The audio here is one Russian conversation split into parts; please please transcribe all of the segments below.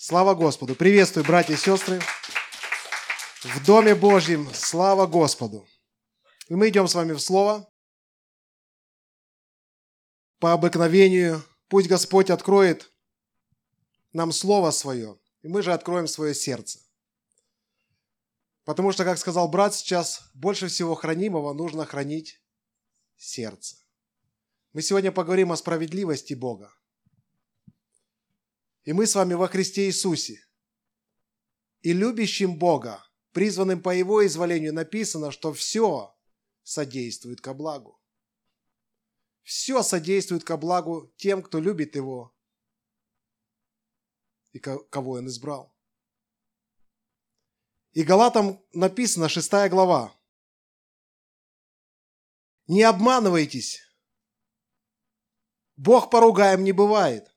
Слава Господу! Приветствую, братья и сестры! В Доме Божьем слава Господу! И мы идем с вами в Слово. По обыкновению пусть Господь откроет нам Слово Свое, и мы же откроем свое сердце. Потому что, как сказал брат сейчас, больше всего хранимого нужно хранить сердце. Мы сегодня поговорим о справедливости Бога. И мы с вами во Христе Иисусе. И любящим Бога, призванным по Его изволению, написано, что все содействует ко благу. Все содействует ко благу тем, кто любит Его и кого Он избрал. И Галатам написано, 6 глава. Не обманывайтесь. Бог поругаем не бывает.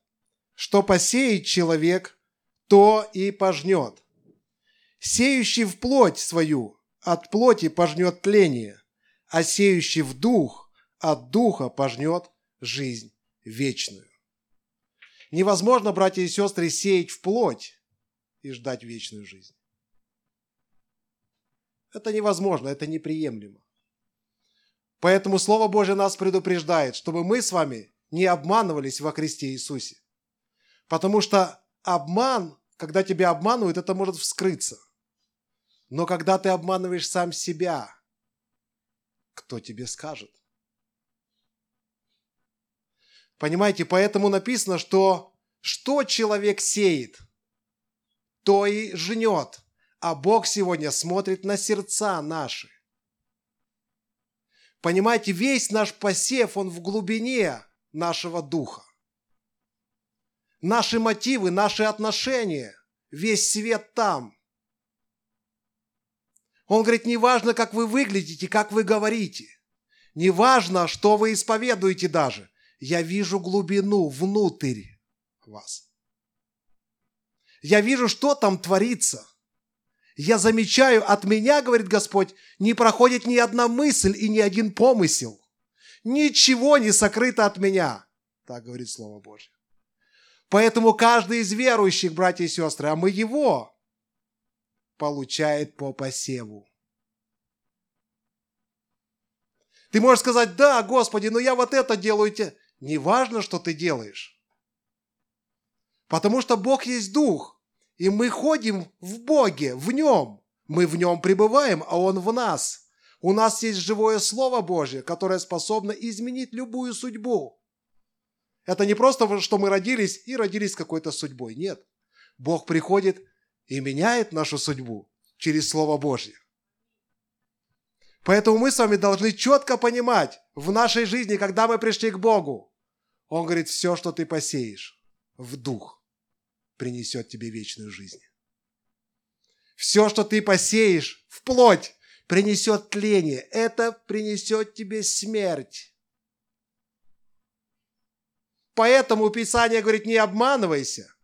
Что посеет человек, то и пожнет. Сеющий в плоть свою от плоти пожнет тление, а сеющий в дух от духа пожнет жизнь вечную. Невозможно, братья и сестры, сеять в плоть и ждать вечную жизнь. Это невозможно, это неприемлемо. Поэтому Слово Божье нас предупреждает, чтобы мы с вами не обманывались во Христе Иисусе. Потому что обман, когда тебя обманывают, это может вскрыться. Но когда ты обманываешь сам себя, кто тебе скажет? Понимаете, поэтому написано, что что человек сеет, то и жнет. А Бог сегодня смотрит на сердца наши. Понимаете, весь наш посев, он в глубине нашего духа наши мотивы, наши отношения, весь свет там. Он говорит, не важно, как вы выглядите, как вы говорите. Не важно, что вы исповедуете даже. Я вижу глубину внутрь вас. Я вижу, что там творится. Я замечаю, от меня, говорит Господь, не проходит ни одна мысль и ни один помысел. Ничего не сокрыто от меня. Так говорит Слово Божье. Поэтому каждый из верующих, братья и сестры, а мы его, получает по посеву. Ты можешь сказать, да, Господи, но я вот это делаю. Не важно, что ты делаешь. Потому что Бог есть Дух, и мы ходим в Боге, в Нем. Мы в Нем пребываем, а Он в нас. У нас есть живое Слово Божье, которое способно изменить любую судьбу. Это не просто, что мы родились и родились какой-то судьбой. Нет. Бог приходит и меняет нашу судьбу через Слово Божье. Поэтому мы с вами должны четко понимать в нашей жизни, когда мы пришли к Богу, Он говорит, все, что ты посеешь в дух, принесет тебе вечную жизнь. Все, что ты посеешь в плоть, принесет тление. Это принесет тебе смерть. Поэтому Писание говорит, не обманывайся.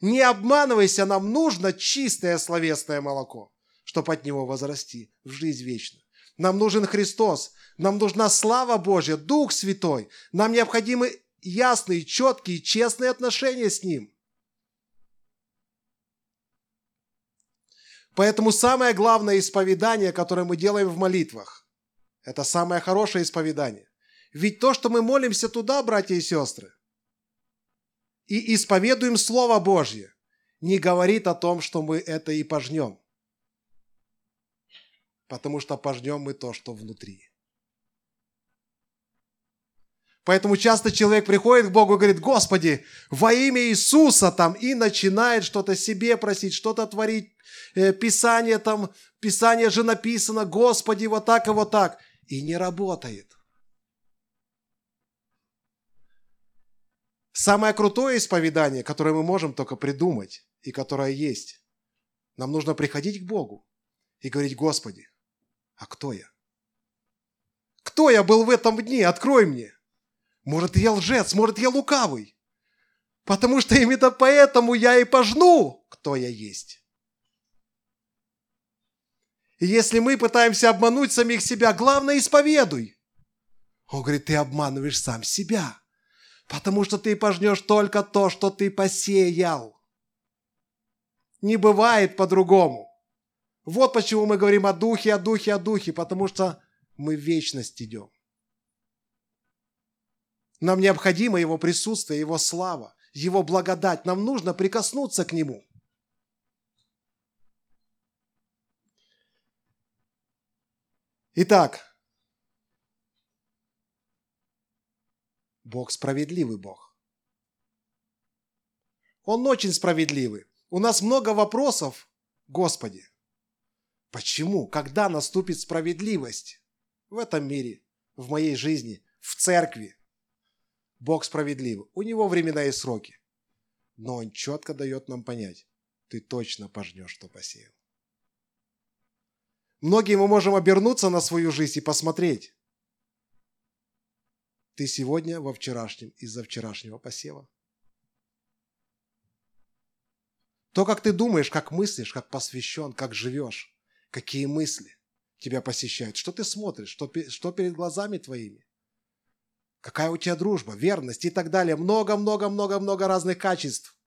Не обманывайся, нам нужно чистое словесное молоко, чтобы от него возрасти в жизнь вечную. Нам нужен Христос, нам нужна слава Божья, Дух Святой. Нам необходимы ясные, четкие, честные отношения с Ним. Поэтому самое главное исповедание, которое мы делаем в молитвах, это самое хорошее исповедание. Ведь то, что мы молимся туда, братья и сестры, и исповедуем Слово Божье, не говорит о том, что мы это и пожнем. Потому что пожнем мы то, что внутри. Поэтому часто человек приходит к Богу и говорит, Господи, во имя Иисуса там, и начинает что-то себе просить, что-то творить. Э, Писание там, Писание же написано, Господи, вот так и вот так. И не работает. Самое крутое исповедание, которое мы можем только придумать и которое есть. Нам нужно приходить к Богу и говорить, Господи, а кто я? Кто я был в этом дне? Открой мне. Может, я лжец, может, я лукавый. Потому что именно поэтому я и пожну, кто я есть. И если мы пытаемся обмануть самих себя, главное, исповедуй. Он говорит, ты обманываешь сам себя. Потому что ты пожнешь только то, что ты посеял. Не бывает по-другому. Вот почему мы говорим о духе, о духе, о духе, потому что мы в вечность идем. Нам необходимо Его присутствие, Его слава, Его благодать. Нам нужно прикоснуться к Нему. Итак, Бог справедливый Бог. Он очень справедливый. У нас много вопросов, Господи. Почему? Когда наступит справедливость в этом мире, в моей жизни, в церкви? Бог справедливый. У него времена и сроки. Но он четко дает нам понять, ты точно пожнешь, что посеял. Многие мы можем обернуться на свою жизнь и посмотреть. Ты сегодня во вчерашнем из-за вчерашнего посева. То, как ты думаешь, как мыслишь, как посвящен, как живешь, какие мысли тебя посещают, что ты смотришь, что, что перед глазами твоими, какая у тебя дружба, верность и так далее. Много-много-много-много разных качеств.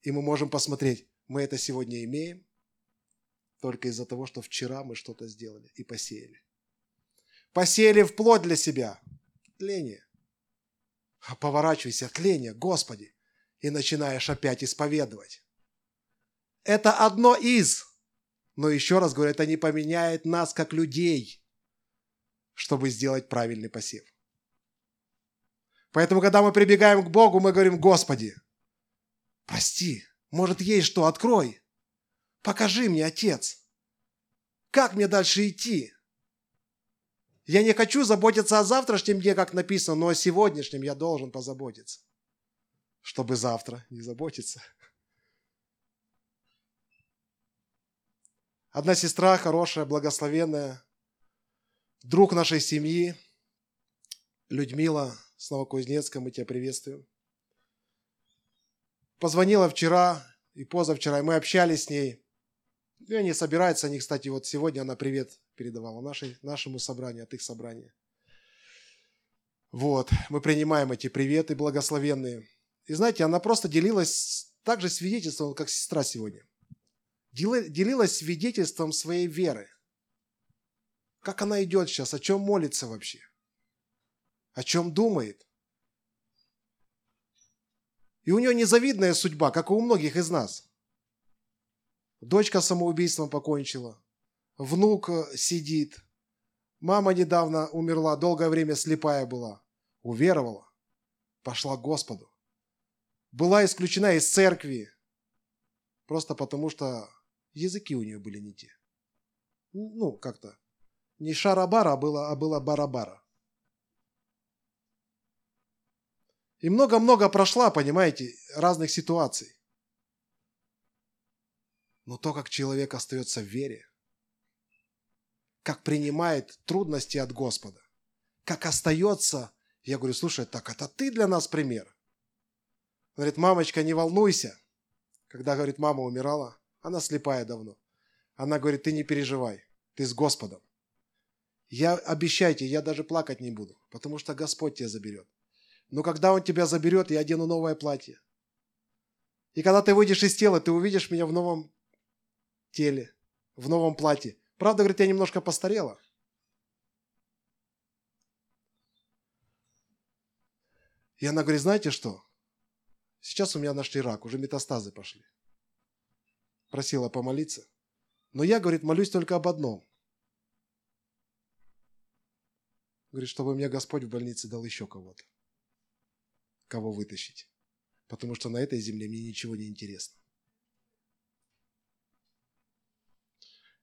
И мы можем посмотреть, мы это сегодня имеем, только из-за того, что вчера мы что-то сделали и посеяли. Посеяли в плоть для себя. Тление. Поворачивайся, тление, Господи, и начинаешь опять исповедовать. Это одно из. Но еще раз говорю, это не поменяет нас как людей, чтобы сделать правильный посев. Поэтому, когда мы прибегаем к Богу, мы говорим, Господи, прости, может, есть что, открой. Покажи мне, Отец, как мне дальше идти? Я не хочу заботиться о завтрашнем дне, как написано, но о сегодняшнем я должен позаботиться, чтобы завтра не заботиться. Одна сестра хорошая, благословенная, друг нашей семьи, Людмила с Новокузнецка, мы тебя приветствуем. Позвонила вчера и позавчера, и мы общались с ней. И они собираются, они, кстати, вот сегодня она привет передавала нашей, нашему собранию, от их собрания. Вот, мы принимаем эти приветы благословенные. И знаете, она просто делилась также свидетельством, как сестра сегодня. Делилась свидетельством своей веры. Как она идет сейчас, о чем молится вообще, о чем думает. И у нее незавидная судьба, как и у многих из нас – Дочка самоубийством покончила. Внук э, сидит. Мама недавно умерла, долгое время слепая была. Уверовала. Пошла к Господу. Была исключена из церкви. Просто потому, что языки у нее были не те. Ну, как-то. Не шарабара, было, а было барабара. И много-много прошла, понимаете, разных ситуаций. Но то, как человек остается в вере, как принимает трудности от Господа, как остается, я говорю, слушай, так это ты для нас пример. Говорит, мамочка, не волнуйся. Когда, говорит, мама умирала, она слепая давно. Она говорит, ты не переживай, ты с Господом. Я обещайте, я даже плакать не буду, потому что Господь тебя заберет. Но когда Он тебя заберет, я одену новое платье. И когда ты выйдешь из тела, ты увидишь меня в новом теле, в новом платье. Правда, говорит, я немножко постарела. И она говорит, знаете что? Сейчас у меня нашли рак, уже метастазы пошли. Просила помолиться. Но я, говорит, молюсь только об одном. Говорит, чтобы мне Господь в больнице дал еще кого-то. Кого вытащить. Потому что на этой земле мне ничего не интересно.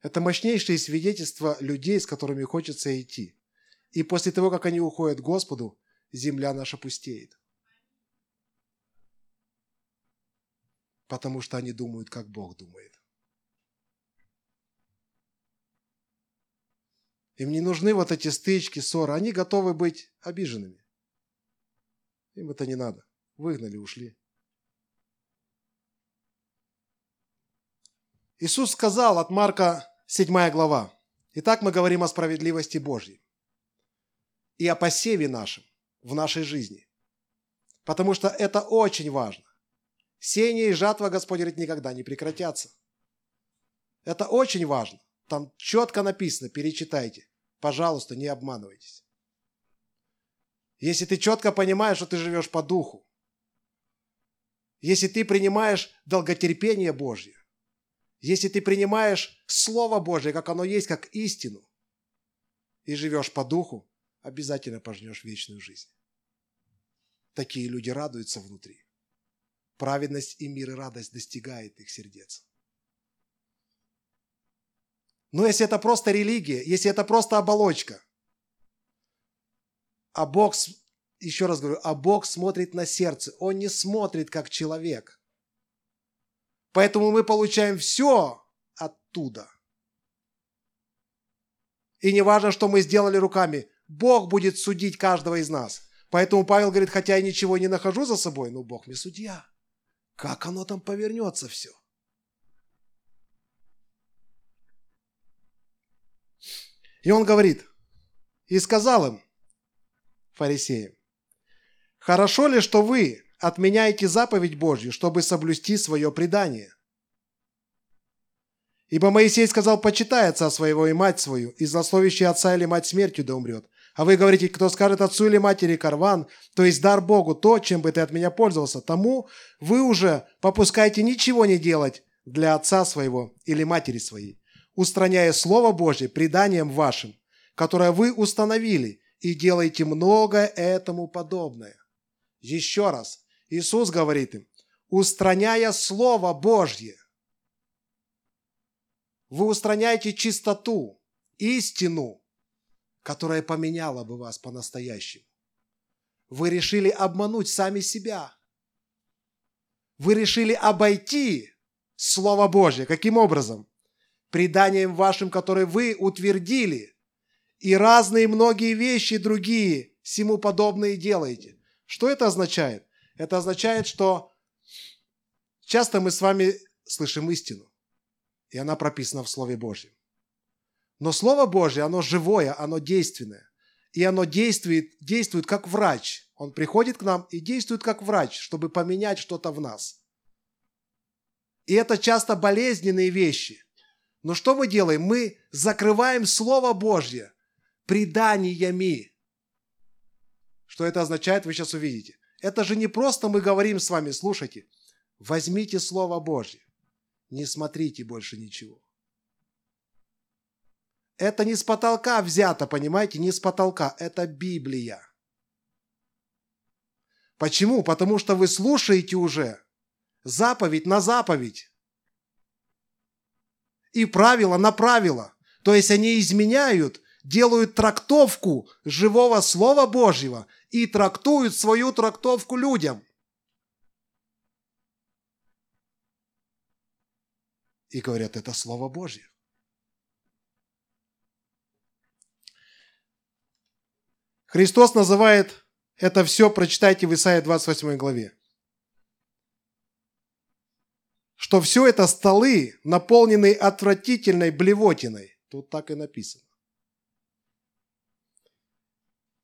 Это мощнейшие свидетельства людей, с которыми хочется идти. И после того, как они уходят к Господу, земля наша пустеет. Потому что они думают, как Бог думает. Им не нужны вот эти стычки, ссоры. Они готовы быть обиженными. Им это не надо. Выгнали, ушли. Иисус сказал от Марка 7 глава. Итак, мы говорим о справедливости Божьей и о посеве нашем в нашей жизни. Потому что это очень важно. Сеяние и жатва, Господь говорит, никогда не прекратятся. Это очень важно. Там четко написано, перечитайте. Пожалуйста, не обманывайтесь. Если ты четко понимаешь, что ты живешь по духу, если ты принимаешь долготерпение Божье, если ты принимаешь Слово Божье, как оно есть, как истину, и живешь по духу, обязательно пожнешь вечную жизнь. Такие люди радуются внутри. Праведность и мир и радость достигает их сердец. Но если это просто религия, если это просто оболочка, а Бог, еще раз говорю, а Бог смотрит на сердце, Он не смотрит как человек. Поэтому мы получаем все оттуда. И не важно, что мы сделали руками, Бог будет судить каждого из нас. Поэтому Павел говорит, хотя я ничего не нахожу за собой, но Бог мне судья. Как оно там повернется все? И он говорит, и сказал им, фарисеям, «Хорошо ли, что вы отменяете заповедь Божью, чтобы соблюсти свое предание? Ибо Моисей сказал, почитай отца своего и мать свою, и злословящий отца или мать смертью да умрет. А вы говорите, кто скажет отцу или матери карван, то есть дар Богу, то, чем бы ты от меня пользовался, тому вы уже попускаете ничего не делать для отца своего или матери своей, устраняя Слово Божье преданием вашим, которое вы установили, и делайте много этому подобное. Еще раз, Иисус говорит им, устраняя Слово Божье, вы устраняете чистоту, истину, которая поменяла бы вас по-настоящему. Вы решили обмануть сами себя. Вы решили обойти Слово Божье. Каким образом? Преданием вашим, которое вы утвердили – и разные многие вещи другие всему подобные делаете. Что это означает? Это означает, что часто мы с вами слышим истину, и она прописана в Слове Божьем. Но Слово Божье, оно живое, оно действенное. И оно действует, действует как врач. Он приходит к нам и действует как врач, чтобы поменять что-то в нас. И это часто болезненные вещи. Но что мы делаем? Мы закрываем Слово Божье – преданиями. Что это означает, вы сейчас увидите. Это же не просто мы говорим с вами, слушайте, возьмите Слово Божье, не смотрите больше ничего. Это не с потолка взято, понимаете, не с потолка, это Библия. Почему? Потому что вы слушаете уже заповедь на заповедь. И правило на правило. То есть они изменяют делают трактовку живого Слова Божьего и трактуют свою трактовку людям. И говорят, это Слово Божье. Христос называет это все, прочитайте в Исаии 28 главе, что все это столы, наполненные отвратительной блевотиной. Тут так и написано.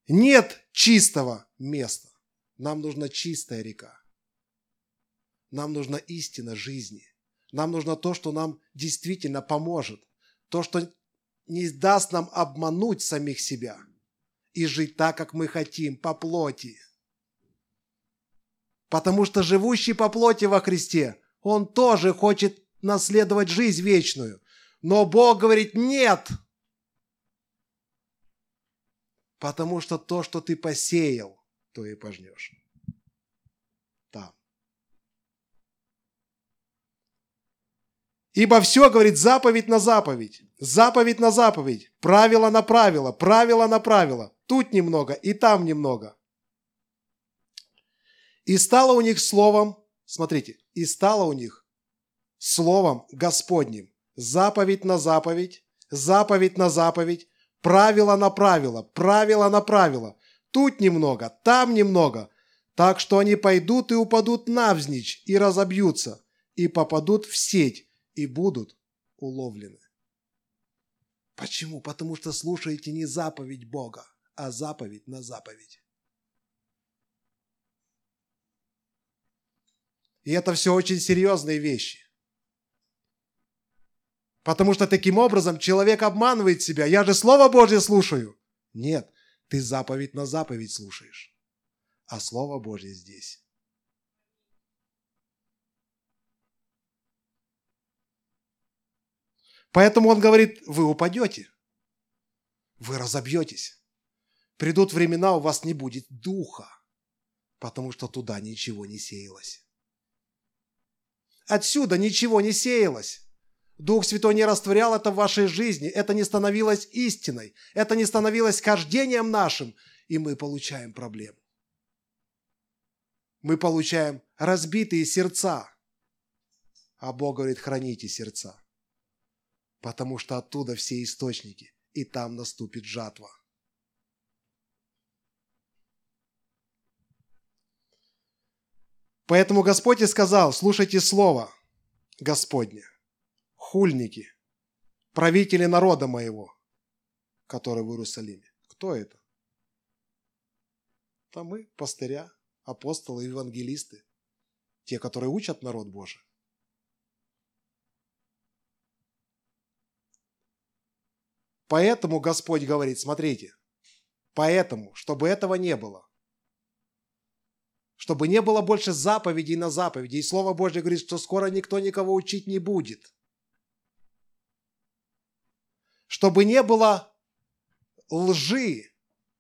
Нет чистого места. Нам нужна чистая река. Нам нужна истина жизни. Нам нужно то, что нам действительно поможет. То, что не даст нам обмануть самих себя и жить так, как мы хотим, по плоти. Потому что живущий по плоти во Христе, он тоже хочет наследовать жизнь вечную. Но Бог говорит, нет – Потому что то, что ты посеял, то и пожнешь. Там. Ибо все, говорит, заповедь на заповедь, заповедь на заповедь, правило на правило, правило на правило. Тут немного и там немного. И стало у них словом, смотрите, и стало у них словом Господним, заповедь на заповедь, заповедь на заповедь, Правило на правило, правило на правило. Тут немного, там немного. Так что они пойдут и упадут навзничь и разобьются, и попадут в сеть, и будут уловлены. Почему? Потому что слушаете не заповедь Бога, а заповедь на заповедь. И это все очень серьезные вещи. Потому что таким образом человек обманывает себя. Я же Слово Божье слушаю. Нет, ты заповедь на заповедь слушаешь. А Слово Божье здесь. Поэтому он говорит, вы упадете, вы разобьетесь. Придут времена, у вас не будет духа, потому что туда ничего не сеялось. Отсюда ничего не сеялось. Дух Святой не растворял это в вашей жизни, это не становилось истиной, это не становилось хождением нашим, и мы получаем проблему. Мы получаем разбитые сердца, а Бог говорит, храните сердца потому что оттуда все источники, и там наступит жатва. Поэтому Господь и сказал, слушайте слово Господне, хульники, правители народа моего, который в Иерусалиме. Кто это? Это мы, пастыря, апостолы, евангелисты, те, которые учат народ Божий. Поэтому Господь говорит, смотрите, поэтому, чтобы этого не было, чтобы не было больше заповедей на заповеди. И Слово Божье говорит, что скоро никто никого учить не будет. Чтобы не было лжи,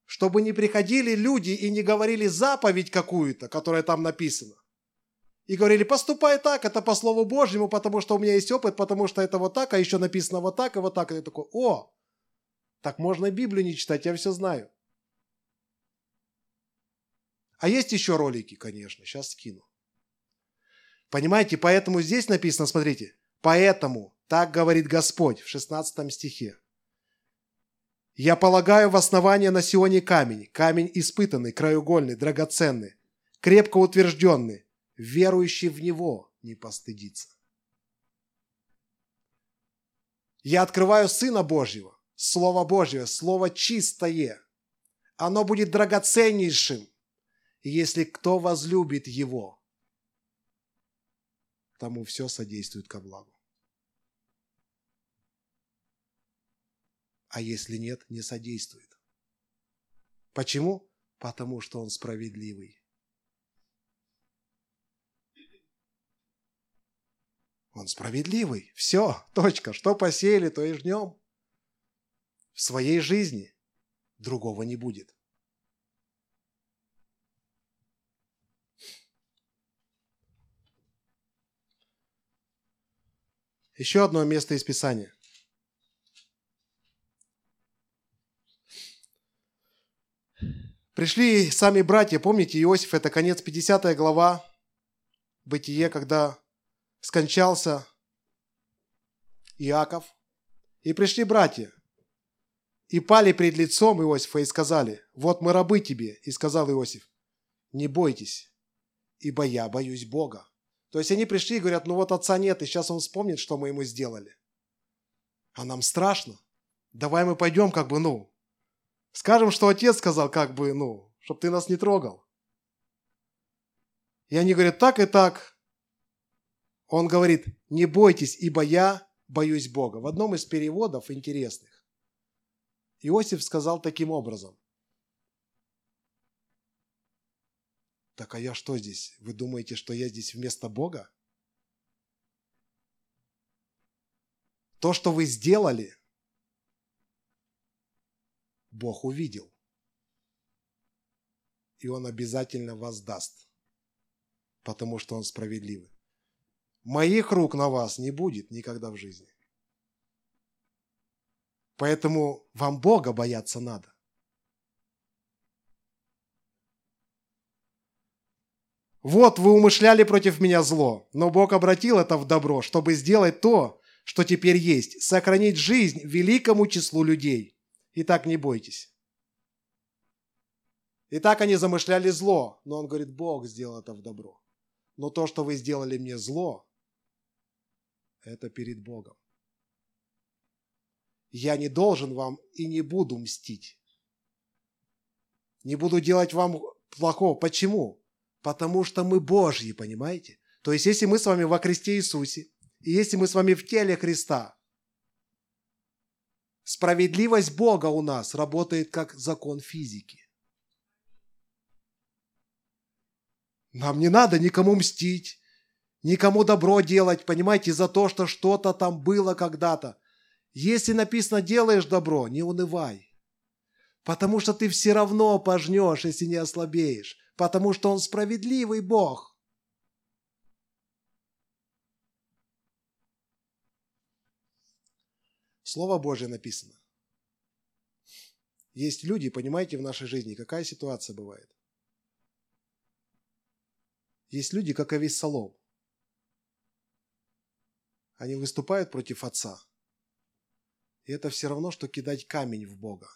чтобы не приходили люди и не говорили заповедь какую-то, которая там написана. И говорили, поступай так, это по Слову Божьему, потому что у меня есть опыт, потому что это вот так, а еще написано вот так и вот так. И я такой, о, так можно Библию не читать, я все знаю. А есть еще ролики, конечно, сейчас скину. Понимаете, поэтому здесь написано, смотрите, поэтому, так говорит Господь в 16 стихе. Я полагаю в основание на Сионе камень, камень испытанный, краеугольный, драгоценный, крепко утвержденный, верующий в него не постыдится. Я открываю Сына Божьего, Слово Божье, Слово чистое. Оно будет драгоценнейшим, если кто возлюбит его, тому все содействует ко благу. А если нет, не содействует. Почему? Потому что он справедливый. Он справедливый. Все, точка. Что посеяли, то и жнем в своей жизни. Другого не будет. Еще одно место из Писания. Пришли сами братья, помните, Иосиф, это конец 50 глава, Бытие, когда скончался Иаков. И пришли братья и пали пред лицом Иосифа и сказали, «Вот мы рабы тебе». И сказал Иосиф, «Не бойтесь, ибо я боюсь Бога». То есть они пришли и говорят, ну вот отца нет, и сейчас он вспомнит, что мы ему сделали. А нам страшно. Давай мы пойдем, как бы, ну, скажем, что отец сказал, как бы, ну, чтобы ты нас не трогал. И они говорят, так и так. Он говорит, не бойтесь, ибо я боюсь Бога. В одном из переводов интересных Иосиф сказал таким образом. Так а я что здесь? Вы думаете, что я здесь вместо Бога? То, что вы сделали, Бог увидел. И Он обязательно воздаст, потому что Он справедливый. Моих рук на вас не будет никогда в жизни. Поэтому вам Бога бояться надо. Вот вы умышляли против меня зло, но Бог обратил это в добро, чтобы сделать то, что теперь есть, сохранить жизнь великому числу людей. Итак, не бойтесь. И так они замышляли зло, но он говорит, Бог сделал это в добро. Но то, что вы сделали мне зло, это перед Богом я не должен вам и не буду мстить. Не буду делать вам плохого. Почему? Потому что мы Божьи, понимаете? То есть, если мы с вами во Христе Иисусе, и если мы с вами в теле Христа, справедливость Бога у нас работает как закон физики. Нам не надо никому мстить, никому добро делать, понимаете, за то, что что-то там было когда-то. Если написано «делаешь добро», не унывай. Потому что ты все равно пожнешь, если не ослабеешь. Потому что Он справедливый Бог. Слово Божье написано. Есть люди, понимаете, в нашей жизни, какая ситуация бывает. Есть люди, как весь Солом. Они выступают против Отца. И это все равно, что кидать камень в Бога.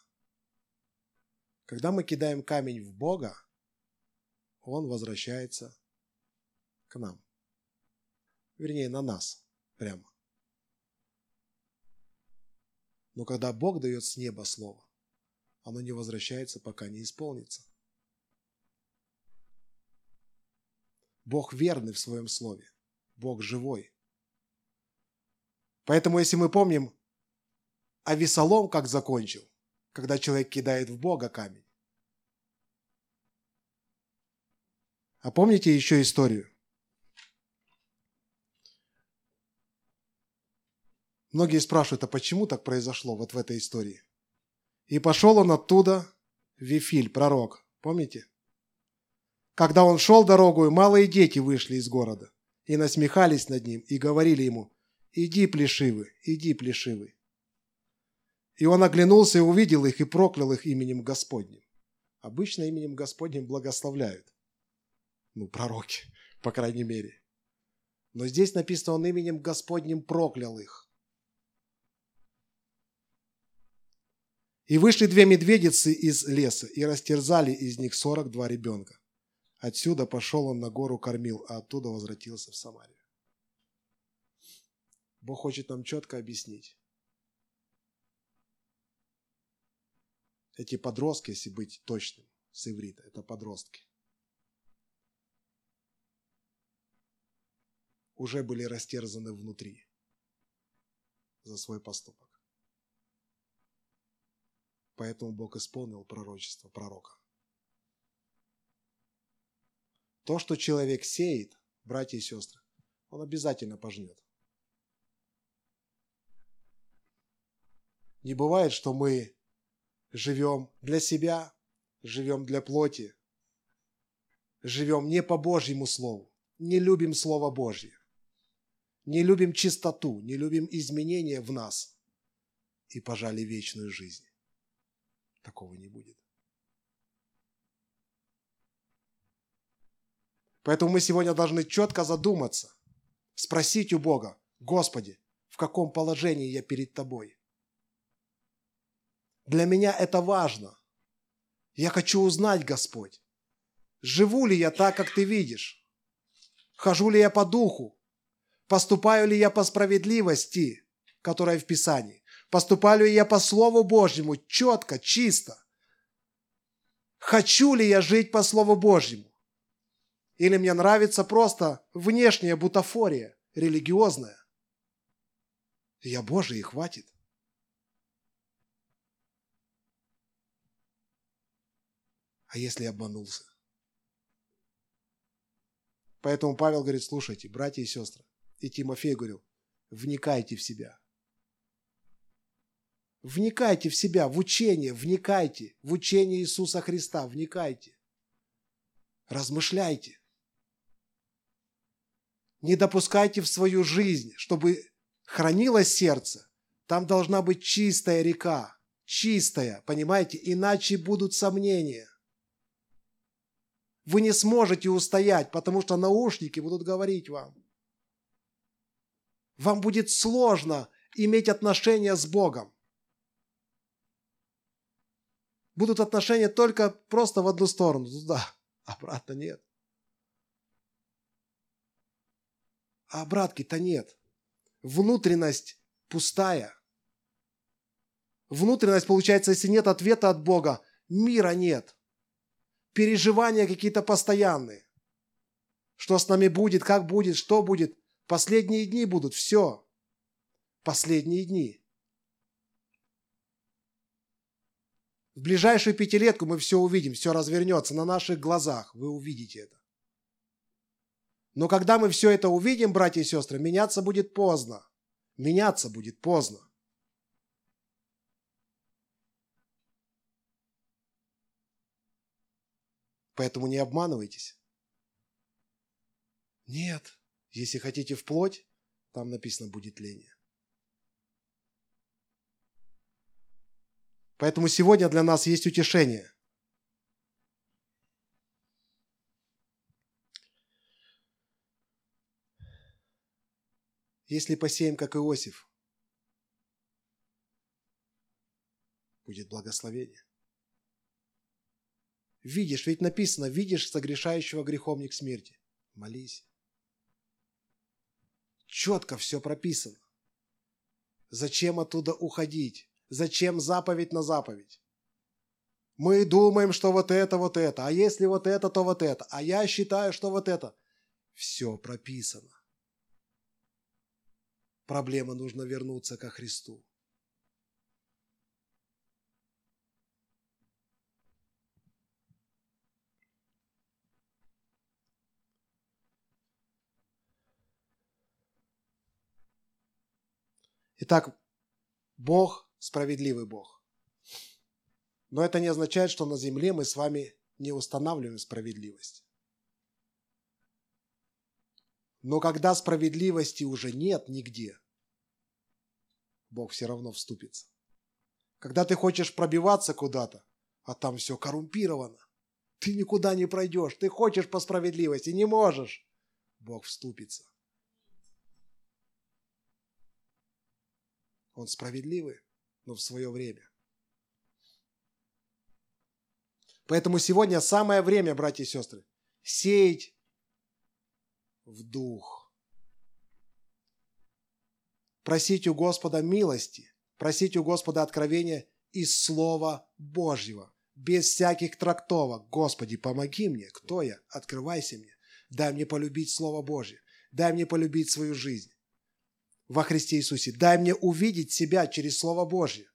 Когда мы кидаем камень в Бога, Он возвращается к нам. Вернее, на нас прямо. Но когда Бог дает с неба слово, оно не возвращается, пока не исполнится. Бог верный в своем слове. Бог живой. Поэтому, если мы помним, а Весолом как закончил, когда человек кидает в Бога камень. А помните еще историю? Многие спрашивают, а почему так произошло вот в этой истории? И пошел он оттуда, Вифиль, пророк, помните? Когда он шел дорогу, малые дети вышли из города и насмехались над ним и говорили ему, «Иди, плешивый, иди, плешивый». И он оглянулся и увидел их и проклял их именем Господним. Обычно именем Господним благословляют. Ну, пророки, по крайней мере. Но здесь написано, он именем Господним проклял их. И вышли две медведицы из леса и растерзали из них сорок два ребенка. Отсюда пошел он на гору кормил, а оттуда возвратился в Самарию. Бог хочет нам четко объяснить. Эти подростки, если быть точным, с иврита, это подростки. Уже были растерзаны внутри за свой поступок. Поэтому Бог исполнил пророчество пророка. То, что человек сеет, братья и сестры, он обязательно пожнет. Не бывает, что мы живем для себя, живем для плоти, живем не по Божьему Слову, не любим Слово Божье, не любим чистоту, не любим изменения в нас и пожали вечную жизнь. Такого не будет. Поэтому мы сегодня должны четко задуматься, спросить у Бога, Господи, в каком положении я перед Тобой? Для меня это важно. Я хочу узнать, Господь, живу ли я так, как Ты видишь? Хожу ли я по духу? Поступаю ли я по справедливости, которая в Писании? Поступаю ли я по Слову Божьему четко, чисто? Хочу ли я жить по Слову Божьему? Или мне нравится просто внешняя бутафория, религиозная? Я Божий, и хватит. А если обманулся? Поэтому Павел говорит, слушайте, братья и сестры, и Тимофей говорил, вникайте в себя. Вникайте в себя, в учение, вникайте, в учение Иисуса Христа, вникайте. Размышляйте. Не допускайте в свою жизнь, чтобы хранилось сердце. Там должна быть чистая река, чистая, понимаете, иначе будут сомнения. Вы не сможете устоять, потому что наушники будут говорить вам. Вам будет сложно иметь отношения с Богом будут отношения только просто в одну сторону, туда, обратно нет. А обратки-то нет. Внутренность пустая. Внутренность, получается, если нет ответа от Бога, мира нет. Переживания какие-то постоянные. Что с нами будет, как будет, что будет. Последние дни будут, все. Последние дни. В ближайшую пятилетку мы все увидим, все развернется на наших глазах. Вы увидите это. Но когда мы все это увидим, братья и сестры, меняться будет поздно. Меняться будет поздно. Поэтому не обманывайтесь. Нет, если хотите вплоть, там написано будет ление. Поэтому сегодня для нас есть утешение. Если посеем, как Иосиф, будет благословение. Видишь, ведь написано, видишь согрешающего грехом не смерти. Молись. Четко все прописано. Зачем оттуда уходить? Зачем заповедь на заповедь? Мы думаем, что вот это, вот это. А если вот это, то вот это. А я считаю, что вот это. Все прописано. Проблема нужно вернуться ко Христу. Итак, Бог – справедливый Бог. Но это не означает, что на земле мы с вами не устанавливаем справедливость. Но когда справедливости уже нет нигде, Бог все равно вступится. Когда ты хочешь пробиваться куда-то, а там все коррумпировано, ты никуда не пройдешь, ты хочешь по справедливости, не можешь, Бог вступится. Он справедливый, но в свое время. Поэтому сегодня самое время, братья и сестры, сеять в дух. Просить у Господа милости, просить у Господа откровения из Слова Божьего, без всяких трактовок. Господи, помоги мне, кто я? Открывайся мне. Дай мне полюбить Слово Божье. Дай мне полюбить свою жизнь во Христе Иисусе. Дай мне увидеть себя через Слово Божье.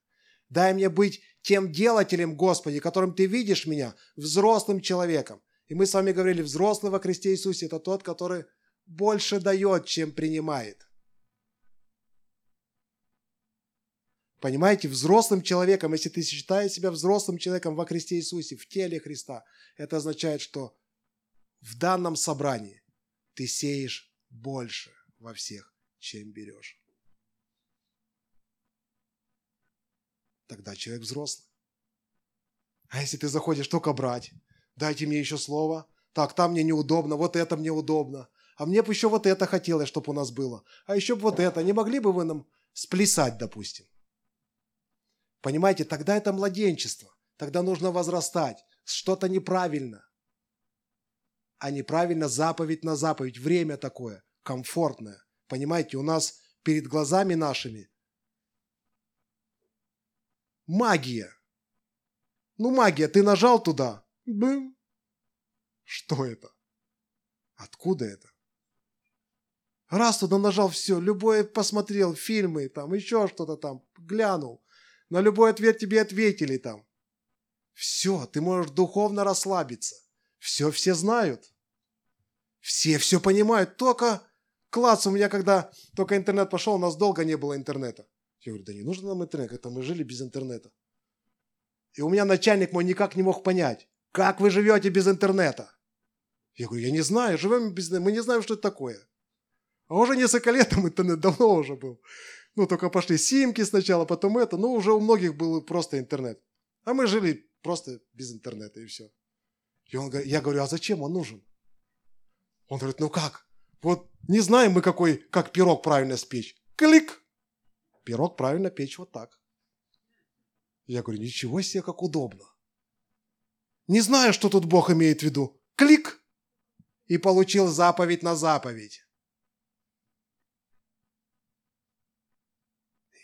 Дай мне быть тем делателем, Господи, которым Ты видишь меня, взрослым человеком. И мы с вами говорили, взрослый во Христе Иисусе – это тот, который больше дает, чем принимает. Понимаете, взрослым человеком, если ты считаешь себя взрослым человеком во Христе Иисусе, в теле Христа, это означает, что в данном собрании ты сеешь больше во всех чем берешь. Тогда человек взрослый. А если ты заходишь только брать, дайте мне еще слово, так, там мне неудобно, вот это мне удобно, а мне бы еще вот это хотелось, чтобы у нас было, а еще бы вот это, не могли бы вы нам сплясать, допустим? Понимаете, тогда это младенчество, тогда нужно возрастать, что-то неправильно. А неправильно заповедь на заповедь, время такое, комфортное. Понимаете, у нас перед глазами нашими магия. Ну, магия, ты нажал туда. Бым. Что это? Откуда это? Раз туда нажал, все, любой посмотрел фильмы, там, еще что-то там, глянул. На любой ответ тебе ответили там. Все, ты можешь духовно расслабиться. Все все знают. Все все понимают, только класс, у меня когда только интернет пошел, у нас долго не было интернета. Я говорю, да не нужно нам интернет, это мы жили без интернета. И у меня начальник мой никак не мог понять, как вы живете без интернета. Я говорю, я не знаю, живем без мы не знаем, что это такое. А уже несколько лет там интернет давно уже был. Ну, только пошли симки сначала, потом это. Ну, уже у многих был просто интернет. А мы жили просто без интернета и все. И он, я говорю, а зачем он нужен? Он говорит, ну как? Вот не знаем мы, какой, как пирог правильно спечь. Клик! Пирог правильно печь вот так. Я говорю, ничего себе, как удобно. Не знаю, что тут Бог имеет в виду. Клик! И получил заповедь на заповедь.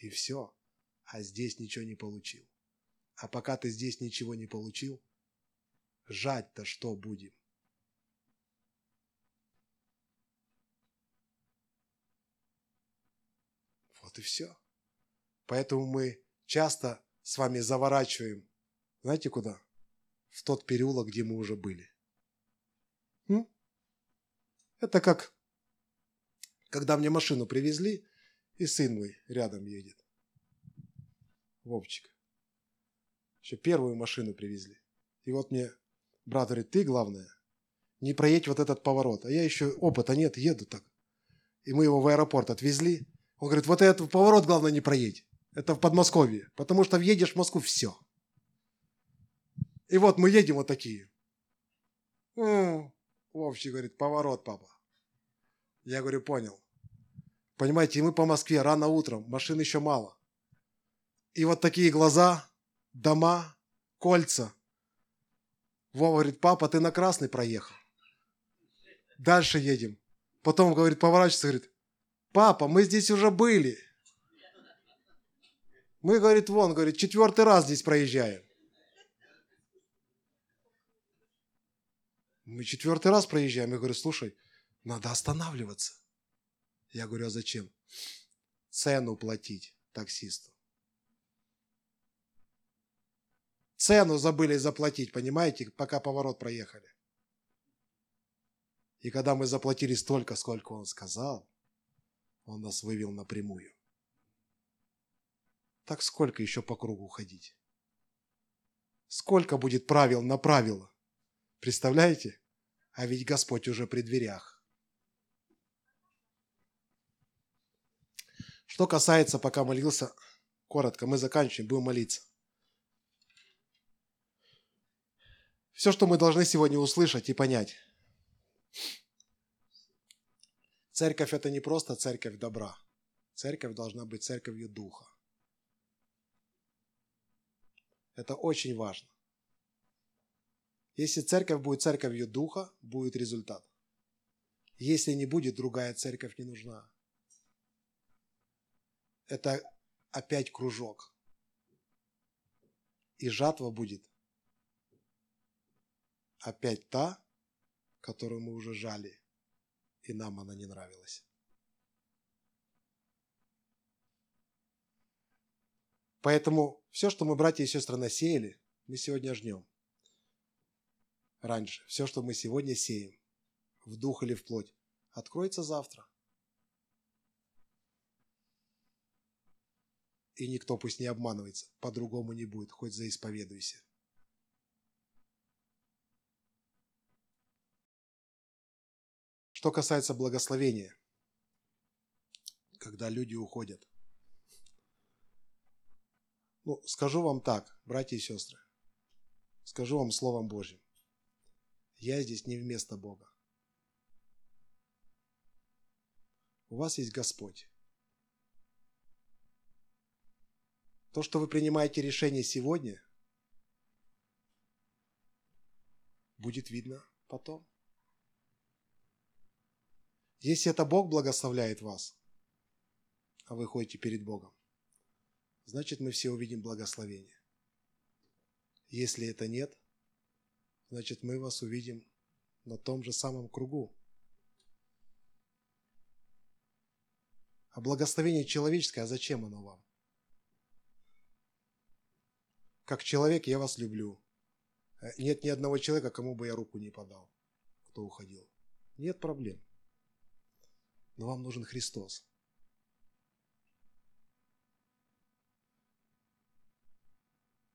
И все. А здесь ничего не получил. А пока ты здесь ничего не получил, жать-то что будем? Вот и все. Поэтому мы часто с вами заворачиваем, знаете куда? В тот переулок, где мы уже были. М? Это как, когда мне машину привезли, и сын мой рядом едет. Вовчик. Еще первую машину привезли. И вот мне брат говорит, ты главное, не проедь вот этот поворот. А я еще опыта нет, еду так. И мы его в аэропорт отвезли. Он говорит, вот этот поворот главное не проедь. Это в Подмосковье. Потому что въедешь в Москву, все. И вот мы едем вот такие. Вовчик говорит, поворот, папа. Я говорю, понял. Понимаете, мы по Москве рано утром, машин еще мало. И вот такие глаза, дома, кольца. Вова говорит, папа, ты на красный проехал. Дальше едем. Потом, говорит, поворачивается, говорит, папа, мы здесь уже были. Мы, говорит, вон, говорит, четвертый раз здесь проезжаем. Мы четвертый раз проезжаем. Я говорю, слушай, надо останавливаться. Я говорю, а зачем? Цену платить таксисту. Цену забыли заплатить, понимаете, пока поворот проехали. И когда мы заплатили столько, сколько он сказал, он нас вывел напрямую. Так сколько еще по кругу ходить? Сколько будет правил на правила? Представляете? А ведь Господь уже при дверях. Что касается, пока молился, коротко, мы заканчиваем, будем молиться. Все, что мы должны сегодня услышать и понять. Церковь – это не просто церковь добра. Церковь должна быть церковью духа. Это очень важно. Если церковь будет церковью духа, будет результат. Если не будет, другая церковь не нужна. Это опять кружок. И жатва будет опять та, которую мы уже жали, и нам она не нравилась. Поэтому все, что мы, братья и сестры, насеяли, мы сегодня жнем. Раньше. Все, что мы сегодня сеем, в дух или в плоть, откроется завтра. И никто пусть не обманывается, по-другому не будет, хоть заисповедуйся. Что касается благословения, когда люди уходят. Ну, скажу вам так, братья и сестры. Скажу вам Словом Божьим. Я здесь не вместо Бога. У вас есть Господь. То, что вы принимаете решение сегодня, будет видно потом. Если это Бог благословляет вас, а вы ходите перед Богом, значит мы все увидим благословение. Если это нет, значит мы вас увидим на том же самом кругу. А благословение человеческое, а зачем оно вам? Как человек я вас люблю. Нет ни одного человека, кому бы я руку не подал, кто уходил. Нет проблем но вам нужен Христос.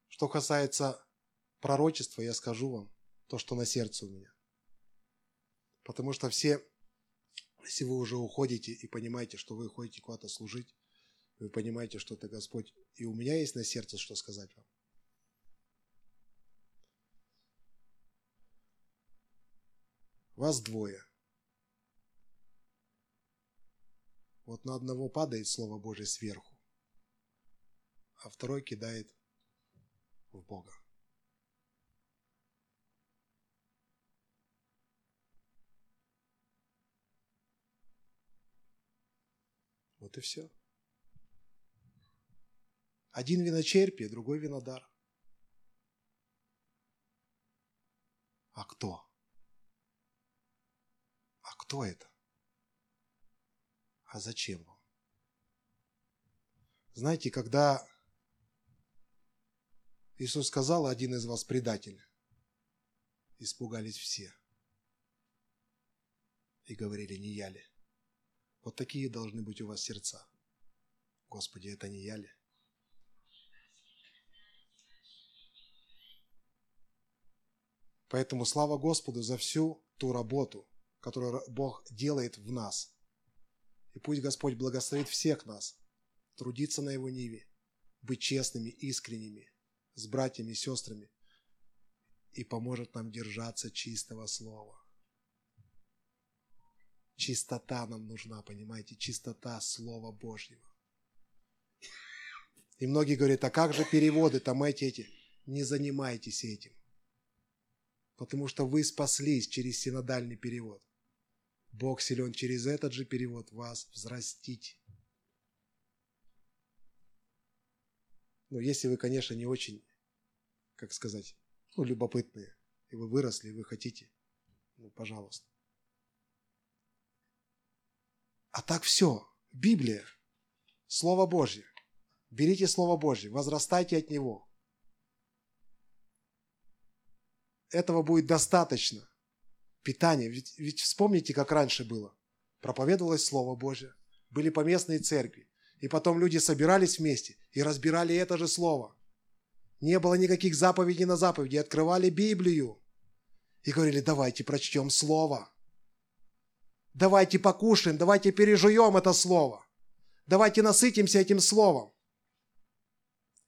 Что касается пророчества, я скажу вам то, что на сердце у меня. Потому что все, если вы уже уходите и понимаете, что вы уходите куда-то служить, вы понимаете, что это Господь, и у меня есть на сердце, что сказать вам. Вас двое – Вот на одного падает Слово Божье сверху, а второй кидает в Бога. Вот и все. Один виночерпие, другой винодар. А кто? А кто это? А зачем вам? Знаете, когда Иисус сказал, один из вас предатель, испугались все. И говорили, не я ли? Вот такие должны быть у вас сердца. Господи, это не я ли? Поэтому слава Господу за всю ту работу, которую Бог делает в нас. И пусть Господь благословит всех нас трудиться на Его ниве, быть честными, искренними, с братьями и сестрами и поможет нам держаться чистого слова. Чистота нам нужна, понимаете, чистота Слова Божьего. И многие говорят, а как же переводы там эти, эти? Не занимайтесь этим. Потому что вы спаслись через синодальный перевод. Бог силен через этот же перевод вас взрастить. Но если вы, конечно, не очень, как сказать, ну, любопытные, и вы выросли, и вы хотите, ну, пожалуйста. А так все. Библия. Слово Божье. Берите Слово Божье, возрастайте от Него. Этого будет достаточно. Питание. Ведь, ведь вспомните, как раньше было. Проповедовалось Слово Божье. Были поместные церкви. И потом люди собирались вместе и разбирали это же Слово. Не было никаких заповедей на заповеди. Открывали Библию. И говорили, давайте прочтем Слово. Давайте покушаем, давайте пережуем это Слово. Давайте насытимся этим Словом.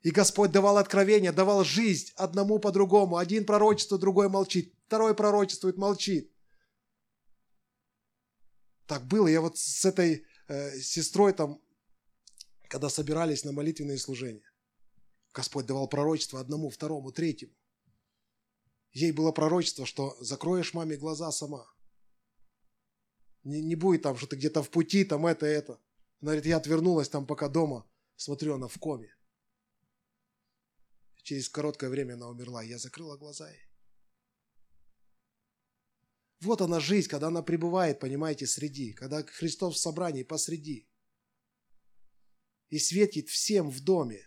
И Господь давал откровение, давал жизнь одному по другому. Один пророчество, другой молчит. Второй пророчествует, молчит. Так было. Я вот с этой э, сестрой там, когда собирались на молитвенные служения, Господь давал пророчество одному, второму, третьему. Ей было пророчество, что закроешь маме глаза сама. Не, не будет там, что ты где-то в пути, там это, это. Она говорит, я отвернулась там пока дома, смотрю, она в коме. Через короткое время она умерла, я закрыла глаза ей. Вот она жизнь, когда она пребывает, понимаете, среди, когда Христос в собрании посреди. И светит всем в доме.